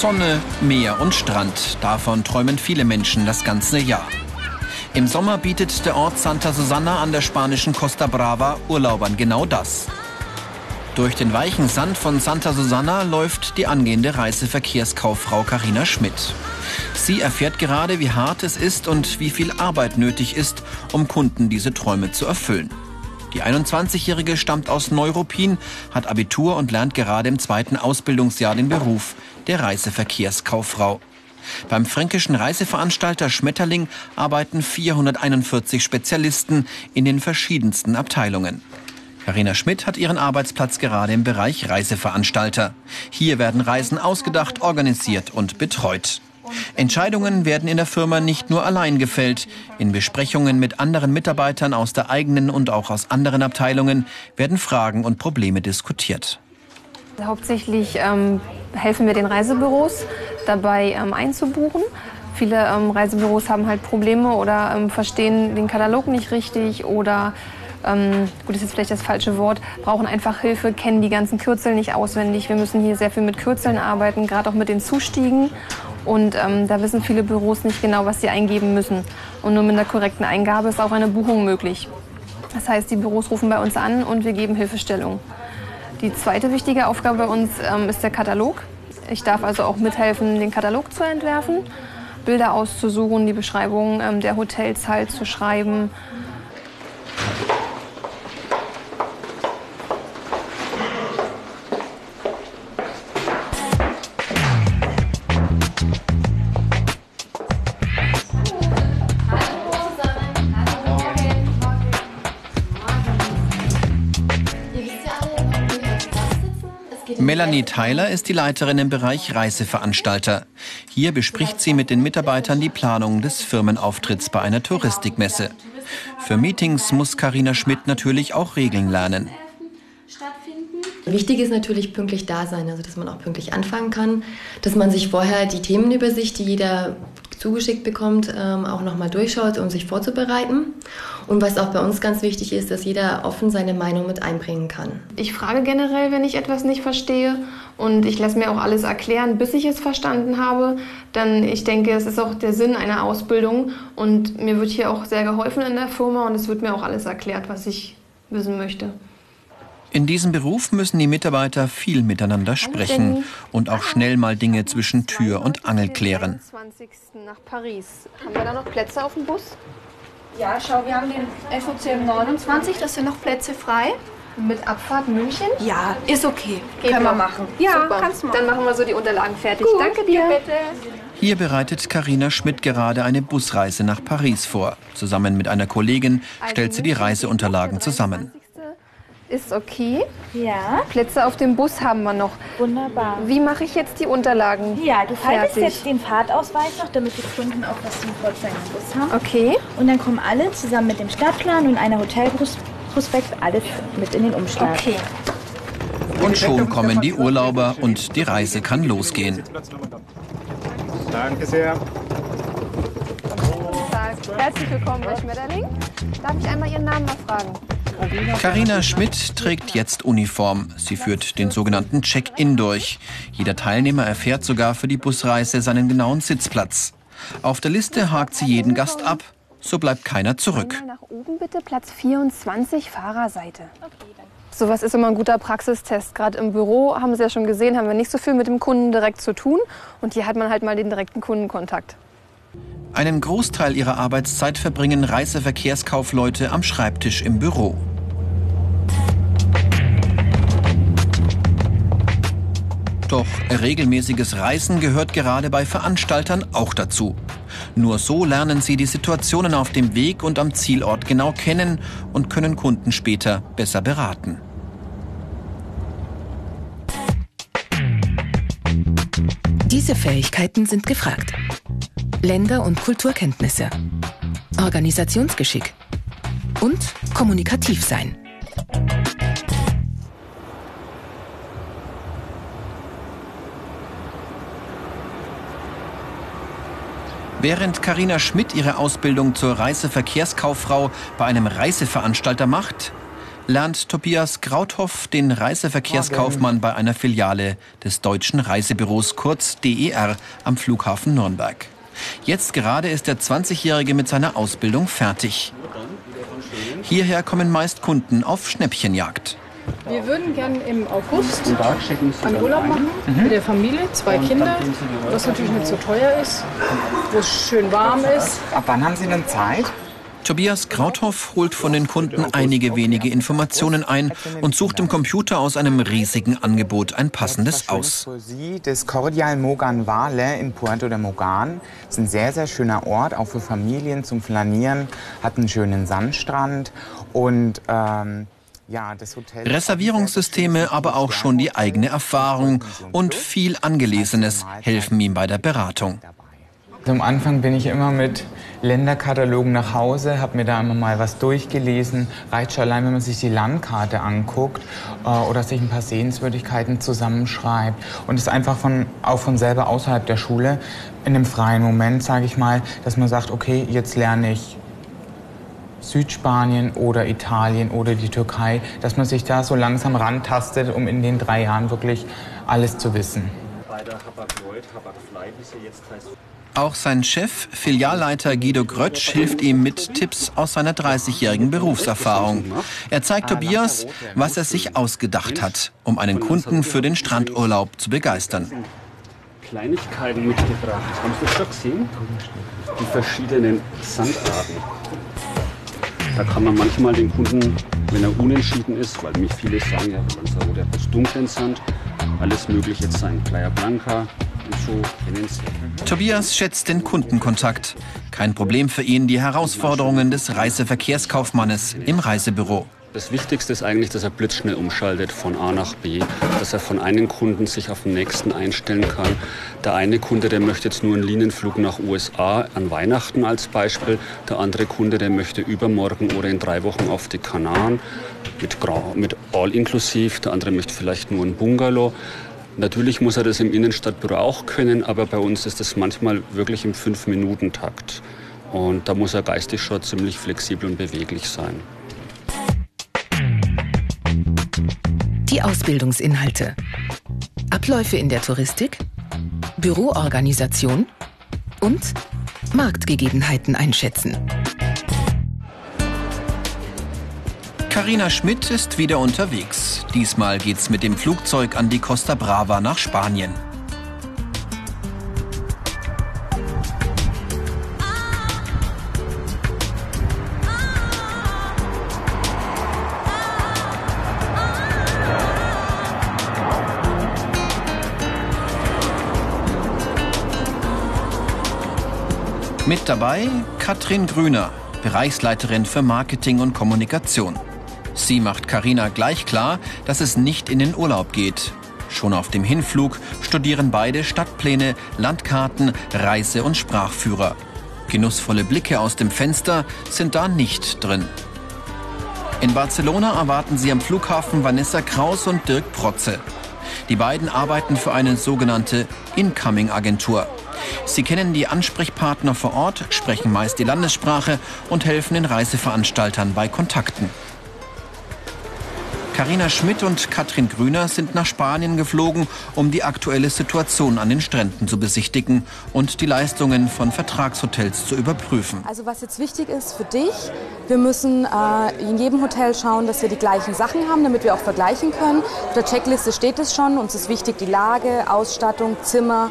Sonne, Meer und Strand. Davon träumen viele Menschen das ganze Jahr. Im Sommer bietet der Ort Santa Susana an der spanischen Costa Brava Urlaubern genau das. Durch den weichen Sand von Santa Susana läuft die angehende Reiseverkehrskauffrau Karina Schmidt. Sie erfährt gerade, wie hart es ist und wie viel Arbeit nötig ist, um Kunden diese Träume zu erfüllen. Die 21-Jährige stammt aus Neuruppin, hat Abitur und lernt gerade im zweiten Ausbildungsjahr den Beruf der Reiseverkehrskauffrau. Beim fränkischen Reiseveranstalter Schmetterling arbeiten 441 Spezialisten in den verschiedensten Abteilungen. Karina Schmidt hat ihren Arbeitsplatz gerade im Bereich Reiseveranstalter. Hier werden Reisen ausgedacht, organisiert und betreut. Entscheidungen werden in der Firma nicht nur allein gefällt. In Besprechungen mit anderen Mitarbeitern aus der eigenen und auch aus anderen Abteilungen werden Fragen und Probleme diskutiert. Hauptsächlich ähm, helfen wir den Reisebüros dabei ähm, einzubuchen. Viele ähm, Reisebüros haben halt Probleme oder ähm, verstehen den Katalog nicht richtig oder ähm, gut, ist vielleicht das falsche Wort, brauchen einfach Hilfe, kennen die ganzen Kürzel nicht auswendig. Wir müssen hier sehr viel mit Kürzeln arbeiten, gerade auch mit den Zustiegen. Und ähm, da wissen viele Büros nicht genau, was sie eingeben müssen. Und nur mit einer korrekten Eingabe ist auch eine Buchung möglich. Das heißt, die Büros rufen bei uns an und wir geben Hilfestellung. Die zweite wichtige Aufgabe bei uns ähm, ist der Katalog. Ich darf also auch mithelfen, den Katalog zu entwerfen, Bilder auszusuchen, die Beschreibung ähm, der Hotels halt zu schreiben Melanie Tyler ist die Leiterin im Bereich Reiseveranstalter. Hier bespricht sie mit den Mitarbeitern die Planung des Firmenauftritts bei einer Touristikmesse. Für Meetings muss Karina Schmidt natürlich auch Regeln lernen. Wichtig ist natürlich pünktlich da sein, also dass man auch pünktlich anfangen kann, dass man sich vorher die Themenübersicht, die jeder zugeschickt bekommt, ähm, auch nochmal durchschaut, um sich vorzubereiten. Und was auch bei uns ganz wichtig ist, dass jeder offen seine Meinung mit einbringen kann. Ich frage generell, wenn ich etwas nicht verstehe und ich lasse mir auch alles erklären, bis ich es verstanden habe. Dann, ich denke, es ist auch der Sinn einer Ausbildung und mir wird hier auch sehr geholfen in der Firma und es wird mir auch alles erklärt, was ich wissen möchte. In diesem Beruf müssen die Mitarbeiter viel miteinander sprechen und auch schnell mal Dinge zwischen Tür und Angel klären. nach Paris. Haben wir da noch Plätze auf dem Bus? Ja, schau, wir haben den FOCM 29, das sind noch Plätze frei. Mit Abfahrt München? Ja, ist okay. Geht Können wir machen. Ja, Super. kannst du machen. Dann machen wir so die Unterlagen fertig. Gut, Danke dir. Bitte. Hier bereitet Karina Schmidt gerade eine Busreise nach Paris vor. Zusammen mit einer Kollegin stellt sie die Reiseunterlagen zusammen. Ist okay. Ja. Plätze auf dem Bus haben wir noch. Wunderbar. Wie mache ich jetzt die Unterlagen? Ja, du faltest fertig? jetzt den Fahrtausweis noch, damit die Kunden auch was zum Vorzeigen im Bus haben. Okay. Und dann kommen alle zusammen mit dem Stadtplan und einer Hotelprospekt alles mit in den Umschlag. Okay. Und schon kommen die Urlauber und die Reise kann losgehen. Danke sehr. Herzlich willkommen bei Schmetterling. Darf ich einmal Ihren Namen mal fragen? Karina Schmidt trägt jetzt Uniform. Sie führt den sogenannten Check-in durch. Jeder Teilnehmer erfährt sogar für die Busreise seinen genauen Sitzplatz. Auf der Liste hakt sie jeden Gast ab, so bleibt keiner zurück. Nach oben bitte, Platz 24, Fahrerseite. Sowas ist immer ein guter Praxistest. Gerade im Büro haben Sie ja schon gesehen, haben wir nicht so viel mit dem Kunden direkt zu tun. Und hier hat man halt mal den direkten Kundenkontakt. Einen Großteil ihrer Arbeitszeit verbringen Reiseverkehrskaufleute am Schreibtisch im Büro. Doch regelmäßiges Reisen gehört gerade bei Veranstaltern auch dazu. Nur so lernen sie die Situationen auf dem Weg und am Zielort genau kennen und können Kunden später besser beraten. Diese Fähigkeiten sind gefragt. Länder- und Kulturkenntnisse, Organisationsgeschick und kommunikativ sein. Während Karina Schmidt ihre Ausbildung zur Reiseverkehrskauffrau bei einem Reiseveranstalter macht, lernt Tobias Krauthoff den Reiseverkehrskaufmann bei einer Filiale des Deutschen Reisebüros kurz DER am Flughafen Nürnberg. Jetzt gerade ist der 20-Jährige mit seiner Ausbildung fertig. Hierher kommen meist Kunden auf Schnäppchenjagd. Wir würden gerne im August einen Urlaub machen mhm. mit der Familie, zwei Kinder, was natürlich nicht so teuer ist, wo es schön warm ist. Ab wann haben Sie denn Zeit? Tobias Krauthoff holt von den Kunden einige wenige Informationen ein und sucht im Computer aus einem riesigen Angebot ein passendes aus. Das Cordial Mogan Vale in Puerto de Mogan ist ein sehr, sehr schöner Ort, auch für Familien zum Flanieren, hat einen schönen Sandstrand und ähm, ja, Reservierungssysteme, aber auch schon die eigene Erfahrung und viel Angelesenes helfen ihm bei der Beratung. Am Anfang bin ich immer mit Länderkatalogen nach Hause, habe mir da immer mal was durchgelesen. Reicht schon allein, wenn man sich die Landkarte anguckt äh, oder sich ein paar Sehenswürdigkeiten zusammenschreibt. Und es einfach von, auch von selber außerhalb der Schule in einem freien Moment, sage ich mal, dass man sagt, okay, jetzt lerne ich Südspanien oder Italien oder die Türkei, dass man sich da so langsam rantastet, um in den drei Jahren wirklich alles zu wissen. Bei der Hapag-Lloyd, Hapag-Fly, wie jetzt heißt. Auch sein Chef, Filialleiter Guido Grötsch, hilft ihm mit Tipps aus seiner 30-jährigen Berufserfahrung. Er zeigt Tobias, was er sich ausgedacht hat, um einen Kunden für den Strandurlaub zu begeistern. Kleinigkeiten mitgebracht. Haben Sie schon gesehen? Die verschiedenen Sandarten. Da kann man manchmal den Kunden, wenn er unentschieden ist, weil mich viele sagen, ja, der hat dunklen Sand, alles mögliche sein. Playa Blanca, Tobias schätzt den Kundenkontakt. Kein Problem für ihn die Herausforderungen des Reiseverkehrskaufmannes im Reisebüro. Das Wichtigste ist eigentlich, dass er blitzschnell umschaltet von A nach B, dass er von einem Kunden sich auf den nächsten einstellen kann. Der eine Kunde, der möchte jetzt nur einen Linienflug nach USA an Weihnachten als Beispiel. Der andere Kunde, der möchte übermorgen oder in drei Wochen auf die Kanaren mit, mit All-Inklusiv. Der andere möchte vielleicht nur ein Bungalow. Natürlich muss er das im Innenstadtbüro auch können, aber bei uns ist das manchmal wirklich im Fünf-Minuten-Takt. Und da muss er geistig schon ziemlich flexibel und beweglich sein. Die Ausbildungsinhalte. Abläufe in der Touristik, Büroorganisation und Marktgegebenheiten einschätzen. Carina Schmidt ist wieder unterwegs. Diesmal geht's mit dem Flugzeug an die Costa Brava nach Spanien. Mit dabei Katrin Grüner, Bereichsleiterin für Marketing und Kommunikation. Sie macht Karina gleich klar, dass es nicht in den Urlaub geht. Schon auf dem Hinflug studieren beide Stadtpläne, Landkarten, Reise- und Sprachführer. Genussvolle Blicke aus dem Fenster sind da nicht drin. In Barcelona erwarten sie am Flughafen Vanessa Kraus und Dirk Protze. Die beiden arbeiten für eine sogenannte Incoming-Agentur. Sie kennen die Ansprechpartner vor Ort, sprechen meist die Landessprache und helfen den Reiseveranstaltern bei Kontakten. Karina Schmidt und Katrin Grüner sind nach Spanien geflogen, um die aktuelle Situation an den Stränden zu besichtigen und die Leistungen von Vertragshotels zu überprüfen. Also was jetzt wichtig ist für dich, wir müssen äh, in jedem Hotel schauen, dass wir die gleichen Sachen haben, damit wir auch vergleichen können. Auf der Checkliste steht es schon. Uns ist wichtig die Lage, Ausstattung, Zimmer,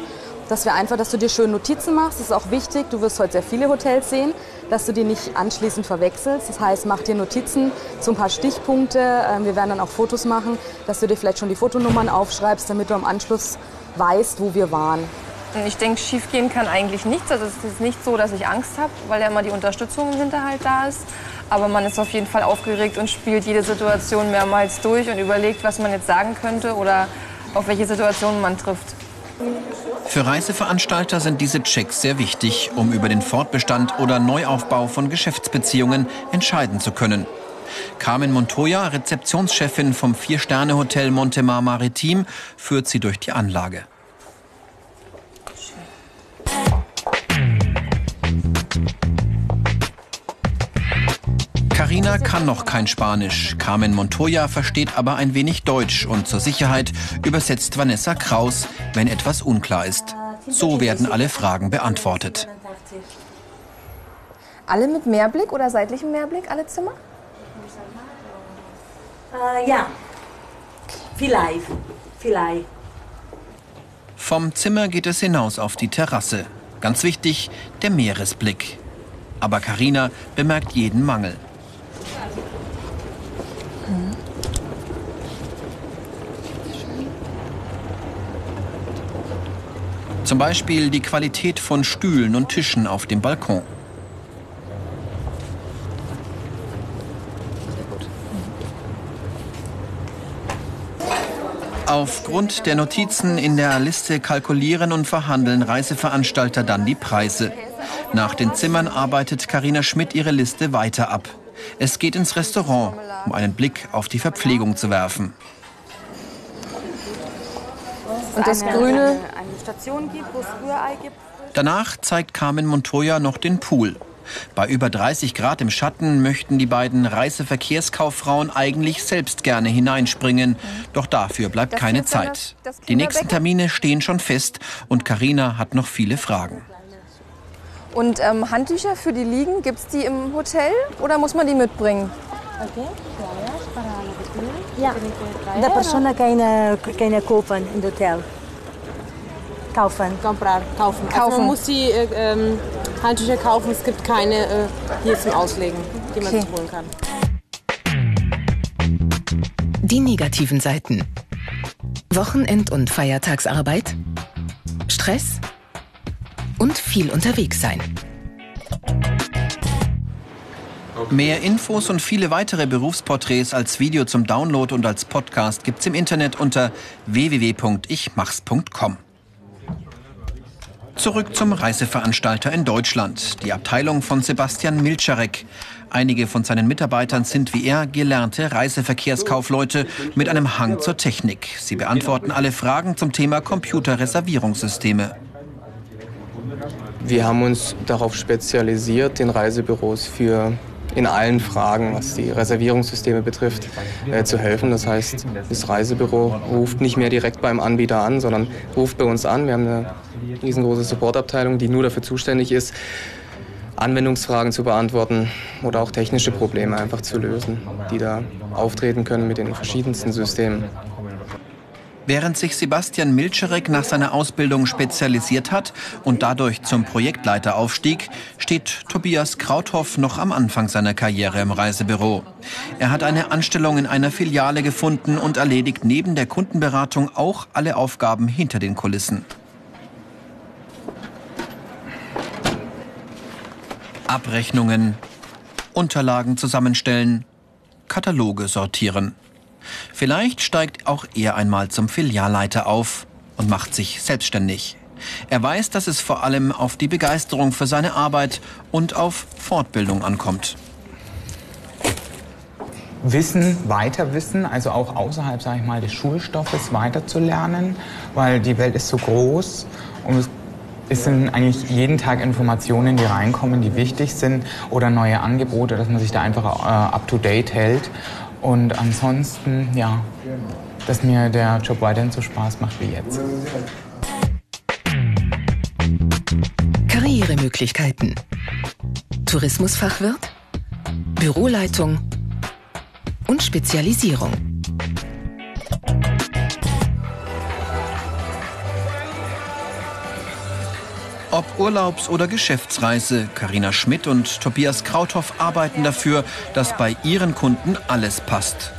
dass wir einfach, dass du dir schön Notizen machst. Das ist auch wichtig. Du wirst heute sehr viele Hotels sehen, dass du die nicht anschließend verwechselst. Das heißt, mach dir Notizen zu ein paar Stichpunkte. Ähm, wir werden dann auch Fotos machen, dass du dir vielleicht schon die Fotonummern aufschreibst, damit du am Anschluss weißt, wo wir waren. Ich denke, schiefgehen kann eigentlich nichts. Also es ist nicht so, dass ich Angst habe, weil ja immer die Unterstützung im Hinterhalt da ist. Aber man ist auf jeden Fall aufgeregt und spielt jede Situation mehrmals durch und überlegt, was man jetzt sagen könnte oder auf welche Situationen man trifft. Für Reiseveranstalter sind diese Checks sehr wichtig, um über den Fortbestand oder Neuaufbau von Geschäftsbeziehungen entscheiden zu können. Carmen Montoya, Rezeptionschefin vom Vier-Sterne-Hotel Montemar Maritim, führt sie durch die Anlage. Carina kann noch kein Spanisch. Carmen Montoya versteht aber ein wenig Deutsch und zur Sicherheit übersetzt Vanessa Kraus, wenn etwas unklar ist. So werden alle Fragen beantwortet. Alle mit Mehrblick oder seitlichem Mehrblick, alle Zimmer? Äh, ja, vielleicht, vielleicht. Vom Zimmer geht es hinaus auf die Terrasse. Ganz wichtig, der Meeresblick. Aber Karina bemerkt jeden Mangel. Zum Beispiel die Qualität von Stühlen und Tischen auf dem Balkon. Aufgrund der Notizen in der Liste kalkulieren und verhandeln Reiseveranstalter dann die Preise. Nach den Zimmern arbeitet Karina Schmidt ihre Liste weiter ab. Es geht ins Restaurant, um einen Blick auf die Verpflegung zu werfen. Und das Grüne? Eine Station gibt, wo es Rührei gibt. Danach zeigt Carmen Montoya noch den Pool. Bei über 30 Grad im Schatten möchten die beiden Reiseverkehrskauffrauen eigentlich selbst gerne hineinspringen. Doch dafür bleibt keine Zeit. Die nächsten Termine stehen schon fest und Karina hat noch viele Fragen. Und ähm, Handtücher für die Liegen, gibt es die im Hotel oder muss man die mitbringen? Ja, da persona keine, keine kaufen im Hotel. Kaufen. Comprar, kaufen. Also Kaufen. man muss die äh, ähm, Handtücher kaufen. Es gibt keine äh, hier zum Auslegen, die man Okay. sich holen kann. Die negativen Seiten. Wochenend- und Feiertagsarbeit. Stress. Und viel unterwegs sein. Mehr Infos und viele weitere Berufsporträts als Video zum Download und als Podcast gibt's im Internet unter www.ichmachs.com. Zurück zum Reiseveranstalter in Deutschland, die Abteilung von Sebastian Milczarek. Einige von seinen Mitarbeitern sind wie er gelernte Reiseverkehrskaufleute mit einem Hang zur Technik. Sie beantworten alle Fragen zum Thema Computerreservierungssysteme. Wir haben uns darauf spezialisiert, den Reisebüros für in allen Fragen, was die Reservierungssysteme betrifft, äh, zu helfen. Das heißt, das Reisebüro ruft nicht mehr direkt beim Anbieter an, sondern ruft bei uns an. Wir haben eine riesengroße Supportabteilung, die nur dafür zuständig ist, Anwendungsfragen zu beantworten oder auch technische Probleme einfach zu lösen, die da auftreten können mit den verschiedensten Systemen. Während sich Sebastian Milczarek nach seiner Ausbildung spezialisiert hat und dadurch zum Projektleiter aufstieg, steht Tobias Krauthoff noch am Anfang seiner Karriere im Reisebüro. Er hat eine Anstellung in einer Filiale gefunden und erledigt neben der Kundenberatung auch alle Aufgaben hinter den Kulissen. Abrechnungen, Unterlagen zusammenstellen, Kataloge sortieren. Vielleicht steigt auch er einmal zum Filialleiter auf und macht sich selbstständig. Er weiß, dass es vor allem auf die Begeisterung für seine Arbeit und auf Fortbildung ankommt. Wissen, Weiterwissen, also auch außerhalb, sage ich mal, des Schulstoffes weiterzulernen, weil die Welt ist so groß und es sind eigentlich jeden Tag Informationen, die reinkommen, die wichtig sind oder neue Angebote, dass man sich da einfach äh, up-to-date hält. Und ansonsten, ja, dass mir der Job weiterhin so Spaß macht wie jetzt. Karrieremöglichkeiten. Tourismusfachwirt, Büroleitung und Spezialisierung. Ob Urlaubs- oder Geschäftsreise, Karina Schmidt und Tobias Krauthoff arbeiten dafür, dass bei ihren Kunden alles passt.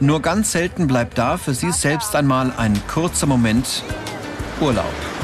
Nur ganz selten bleibt da für sie selbst einmal ein kurzer Moment Urlaub.